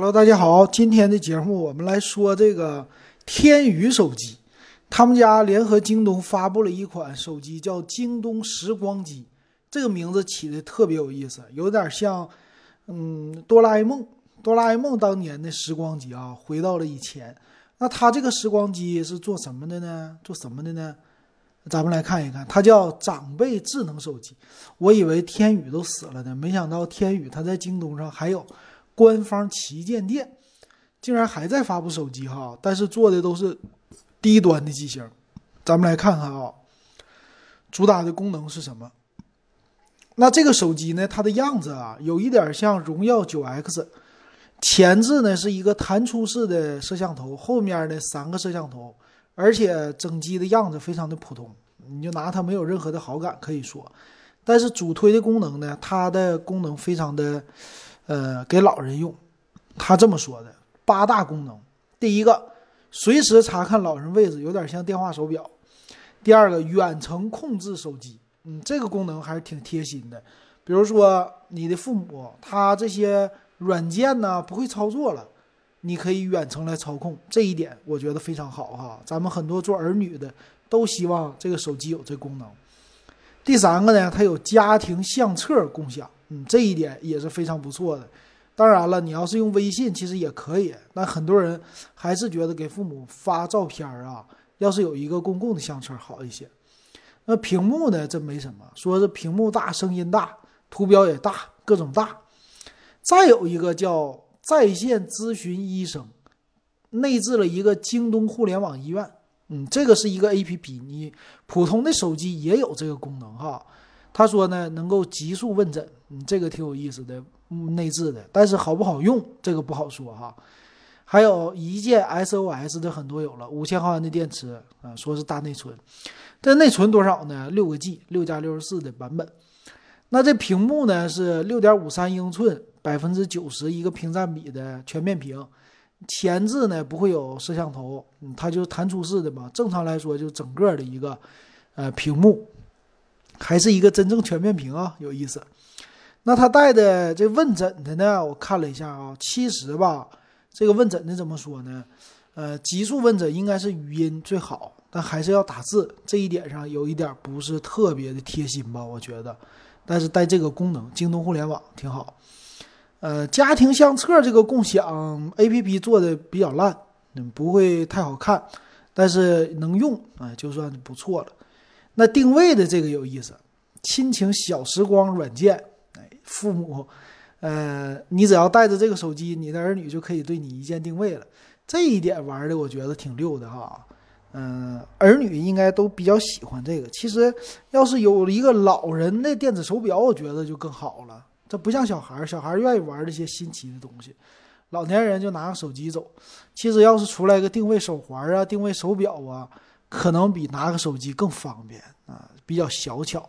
Hello，大家好，今天的节目我们来说这个天宇手机，他们家联合京东发布了一款手机，叫京东时光机。这个名字起的特别有意思，有点像，嗯，哆啦 A 梦，哆啦 A 梦当年的时光机啊，回到了以前。那它这个时光机是做什么的呢？做什么的呢？咱们来看一看，它叫长辈智能手机。我以为天宇都死了呢，没想到天宇它在京东上还有官方旗舰店，竟然还在发布手机哈，但是做的都是低端的机型。咱们来看看啊，主打的功能是什么？那这个手机呢，它的样子啊，有一点像荣耀九 X，前置呢是一个弹出式的摄像头，后面呢三个摄像头，而且整机的样子非常的普通，你就拿它没有任何的好感可以说。但是主推的功能呢，它的功能非常的，呃，给老人用。他这么说的，八大功能：第一个，随时查看老人位置，有点像电话手表；第二个，远程控制手机。嗯，这个功能还是挺贴心的。比如说，你的父母他这些软件呢不会操作了，你可以远程来操控，这一点我觉得非常好哈。咱们很多做儿女的都希望这个手机有这功能。第三个呢，它有家庭相册共享，嗯，这一点也是非常不错的。当然了，你要是用微信其实也可以，但很多人还是觉得给父母发照片啊，要是有一个公共的相册好一些。那屏幕呢？这没什么，说是屏幕大，声音大，图标也大，各种大。再有一个叫在线咨询医生，内置了一个京东互联网医院。嗯，这个是一个 A P P，你普通的手机也有这个功能哈。他说呢，能够极速问诊，嗯，这个挺有意思的，内置的，但是好不好用，这个不好说哈。还有一键 S O S 的很多有了，五千毫安的电池啊，说是大内存。这内存多少呢？六个 G，六加六十四的版本。那这屏幕呢是六点五三英寸，百分之九十一个屏占比的全面屏。前置呢不会有摄像头，它就是弹出式的嘛。正常来说就整个的一个呃屏幕，还是一个真正全面屏啊，有意思。那他带的这问诊的呢，我看了一下啊，其实吧，这个问诊的怎么说呢？呃，极速问诊应该是语音最好。但还是要打字，这一点上有一点不是特别的贴心吧？我觉得，但是带这个功能，京东互联网挺好。呃，家庭相册这个共享 APP 做的比较烂，嗯，不会太好看，但是能用，啊，就算不错了。那定位的这个有意思，亲情小时光软件，父母，呃，你只要带着这个手机，你的儿女就可以对你一键定位了。这一点玩的我觉得挺溜的哈。嗯，儿女应该都比较喜欢这个。其实，要是有一个老人的电子手表，我觉得就更好了。这不像小孩，小孩愿意玩这些新奇的东西，老年人就拿个手机走。其实，要是出来个定位手环啊、定位手表啊，可能比拿个手机更方便啊，比较小巧。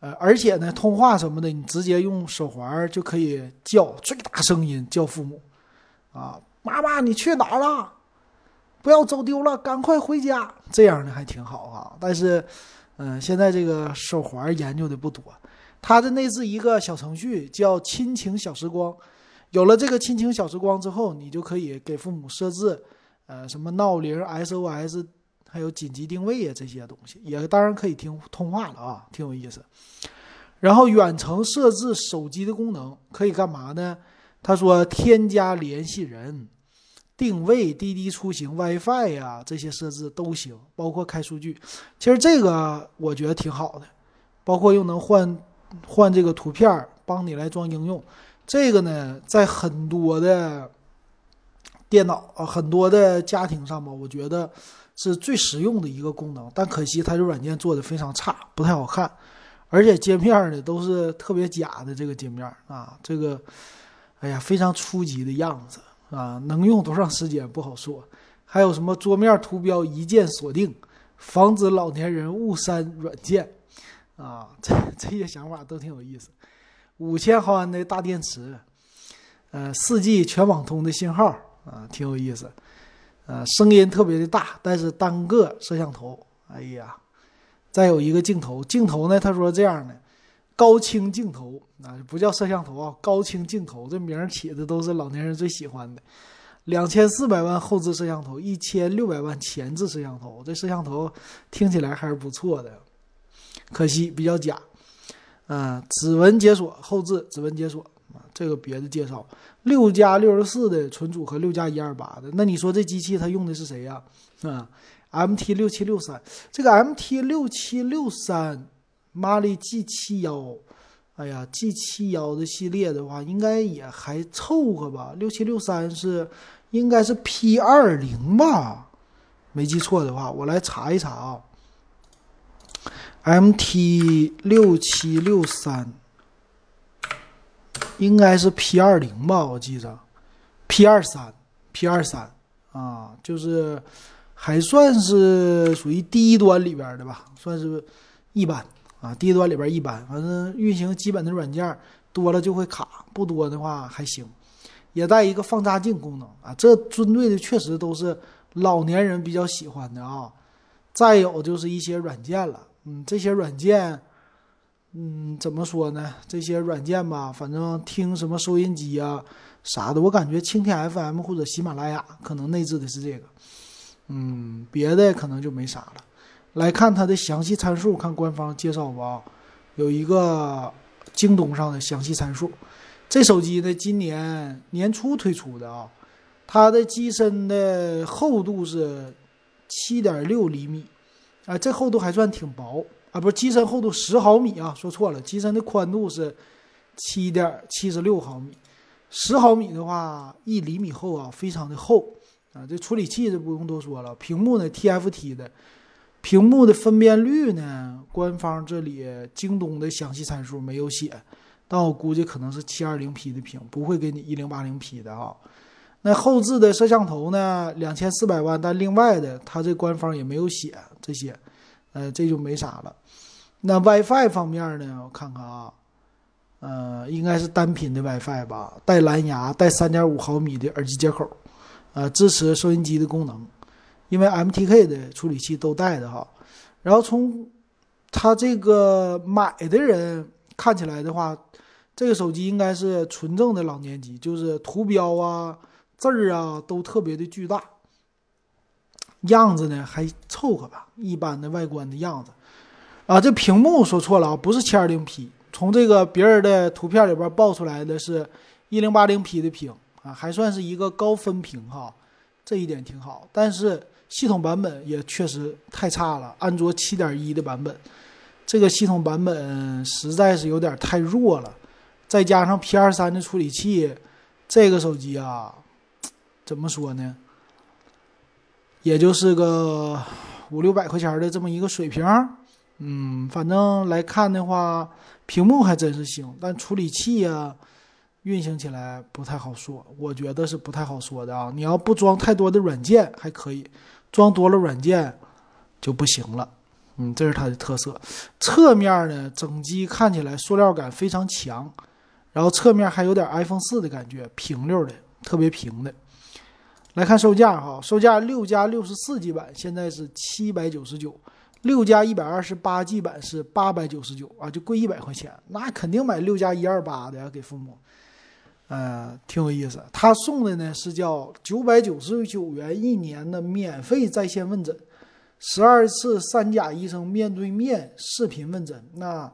呃，而且呢，通话什么的，你直接用手环就可以叫最大声音叫父母啊，妈妈你去哪儿了？不要走丢了，赶快回家，这样的还挺好啊。但是，嗯，现在这个手环研究的不多。它的内置一个小程序叫“亲情小时光”，有了这个“亲情小时光”之后，你就可以给父母设置，呃，什么闹铃、SOS，还有紧急定位啊这些东西，也当然可以听通话了啊，挺有意思。然后远程设置手机的功能可以干嘛呢？他说添加联系人。定位、滴滴出行、WiFi 呀，这些设置都行，包括开数据。其实这个我觉得挺好的，包括又能换换这个图片，帮你来装应用。这个呢，在很多的电脑啊、很多的家庭上吧，我觉得是最实用的一个功能。但可惜它这软件做的非常差，不太好看，而且界面呢都是特别假的这个界面啊，这个哎呀，非常初级的样子。啊，能用多长时间不好说。还有什么桌面图标一键锁定，防止老年人误删软件，啊，这这些想法都挺有意思。五千毫安的大电池，呃，四 G 全网通的信号，啊，挺有意思。呃，声音特别的大，但是单个摄像头，哎呀，再有一个镜头，镜头呢，他说这样的，高清镜头啊，不叫摄像头啊，高清镜头这名儿起的都是老年人最喜欢的。两千四百万后置摄像头，一千六百万前置摄像头，这摄像头听起来还是不错的，可惜比较假。嗯，指纹解锁后置指纹解锁这个别的介绍。六加六十四的存储和六加一二八的，那你说这机器它用的是谁呀？啊，MT 六七六三，这个 MT 六七六三，马力 G 七幺，哎呀，G 七幺的系列的话，应该也还凑合吧。六七六三是。应该是 P 二零吧，没记错的话，我来查一查啊。MT 六七六三应该是 P 二零吧，我记着，P 二三，P 二三啊，就是还算是属于低端里边的吧，算是一般啊，低端里边一般，反正运行基本的软件多了就会卡，不多的话还行。也带一个放大镜功能啊，这针对的确实都是老年人比较喜欢的啊。再有就是一些软件了，嗯，这些软件，嗯，怎么说呢？这些软件吧，反正听什么收音机啊啥的，我感觉蜻蜓 FM 或者喜马拉雅可能内置的是这个，嗯，别的可能就没啥了。来看它的详细参数，看官方介绍吧，有一个京东上的详细参数。这手机呢，今年年初推出的啊，它的机身的厚度是七点六厘米，啊，这厚度还算挺薄啊，不是机身厚度十毫米啊，说错了，机身的宽度是七点七十六毫米，十毫米的话一厘米厚啊，非常的厚啊。这处理器就不用多说了，屏幕呢 TFT 的，屏幕的分辨率呢，官方这里京东的详细参数没有写。但我估计可能是七二零 P 的屏，不会给你一零八零 P 的啊。那后置的摄像头呢？两千四百万，但另外的它这官方也没有写这些，呃，这就没啥了。那 WiFi 方面呢？我看看啊，呃，应该是单频的 WiFi 吧，带蓝牙，带三点五毫米的耳机接口，呃，支持收音机的功能，因为 MTK 的处理器都带的哈。然后从它这个买的人看起来的话。这个手机应该是纯正的老年机，就是图标啊、字儿啊都特别的巨大，样子呢还凑合吧，一般的外观的样子。啊，这屏幕说错了啊，不是 720P，从这个别人的图片里边爆出来的是一零八零 P 的屏啊，还算是一个高分屏哈，这一点挺好。但是系统版本也确实太差了，安卓7.1的版本，这个系统版本实在是有点太弱了。再加上 P 二三的处理器，这个手机啊，怎么说呢？也就是个五六百块钱的这么一个水平。嗯，反正来看的话，屏幕还真是行，但处理器呀，运行起来不太好说。我觉得是不太好说的啊。你要不装太多的软件还可以，装多了软件就不行了。嗯，这是它的特色。侧面呢，整机看起来塑料感非常强。然后侧面还有点 iPhone 四的感觉，平溜的，特别平的。来看售价哈，售价六加六十四 G 版现在是七百九十九，六加一百二十八 G 版是八百九十九啊，就贵一百块钱。那肯定买六加一二八的呀，给父母。呃，挺有意思。他送的呢是叫九百九十九元一年的免费在线问诊，十二次三甲医生面对面视频问诊。那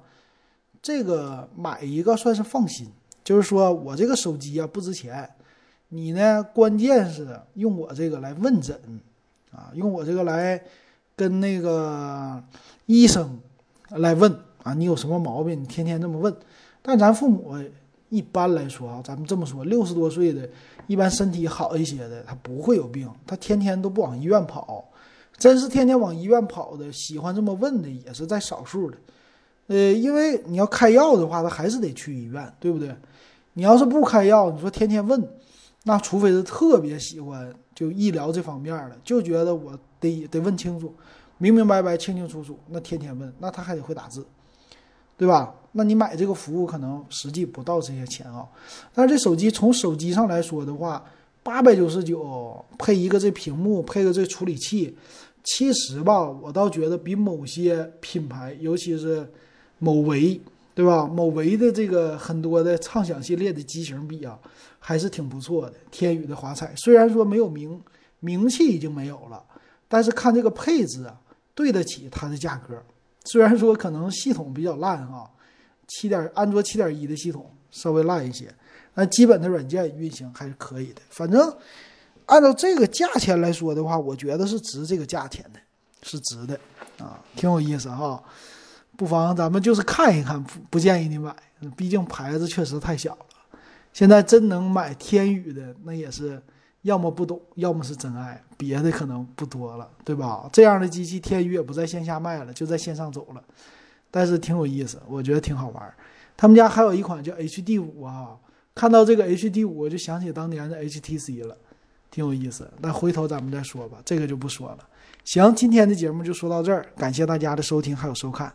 这个买一个算是放心，就是说我这个手机啊不值钱，你呢关键是用我这个来问诊，啊，用我这个来跟那个医生来问啊，你有什么毛病？你天天这么问。但咱父母一般来说啊，咱们这么说，六十多岁的，一般身体好一些的，他不会有病，他天天都不往医院跑。真是天天往医院跑的，喜欢这么问的，也是在少数的。呃，因为你要开药的话，他还是得去医院，对不对？你要是不开药，你说天天问，那除非是特别喜欢就医疗这方面的，就觉得我得得问清楚，明明白白、清清楚楚，那天天问，那他还得会打字，对吧？那你买这个服务可能实际不到这些钱啊。但是这手机从手机上来说的话，八百九十九配一个这屏幕，配个这处理器，其实吧，我倒觉得比某些品牌，尤其是。某维对吧？某维的这个很多的畅享系列的机型比啊，还是挺不错的。天宇的华彩虽然说没有名名气已经没有了，但是看这个配置啊，对得起它的价格。虽然说可能系统比较烂啊，七点安卓七点一的系统稍微烂一些，那基本的软件运行还是可以的。反正按照这个价钱来说的话，我觉得是值这个价钱的，是值的啊，挺有意思哈。不妨咱们就是看一看，不不建议你买，毕竟牌子确实太小了。现在真能买天宇的，那也是要么不懂，要么是真爱，别的可能不多了，对吧？这样的机器天宇也不在线下卖了，就在线上走了，但是挺有意思，我觉得挺好玩。他们家还有一款叫 HD 五啊，看到这个 HD 五，我就想起当年的 HTC 了，挺有意思。那回头咱们再说吧，这个就不说了。行，今天的节目就说到这儿，感谢大家的收听还有收看。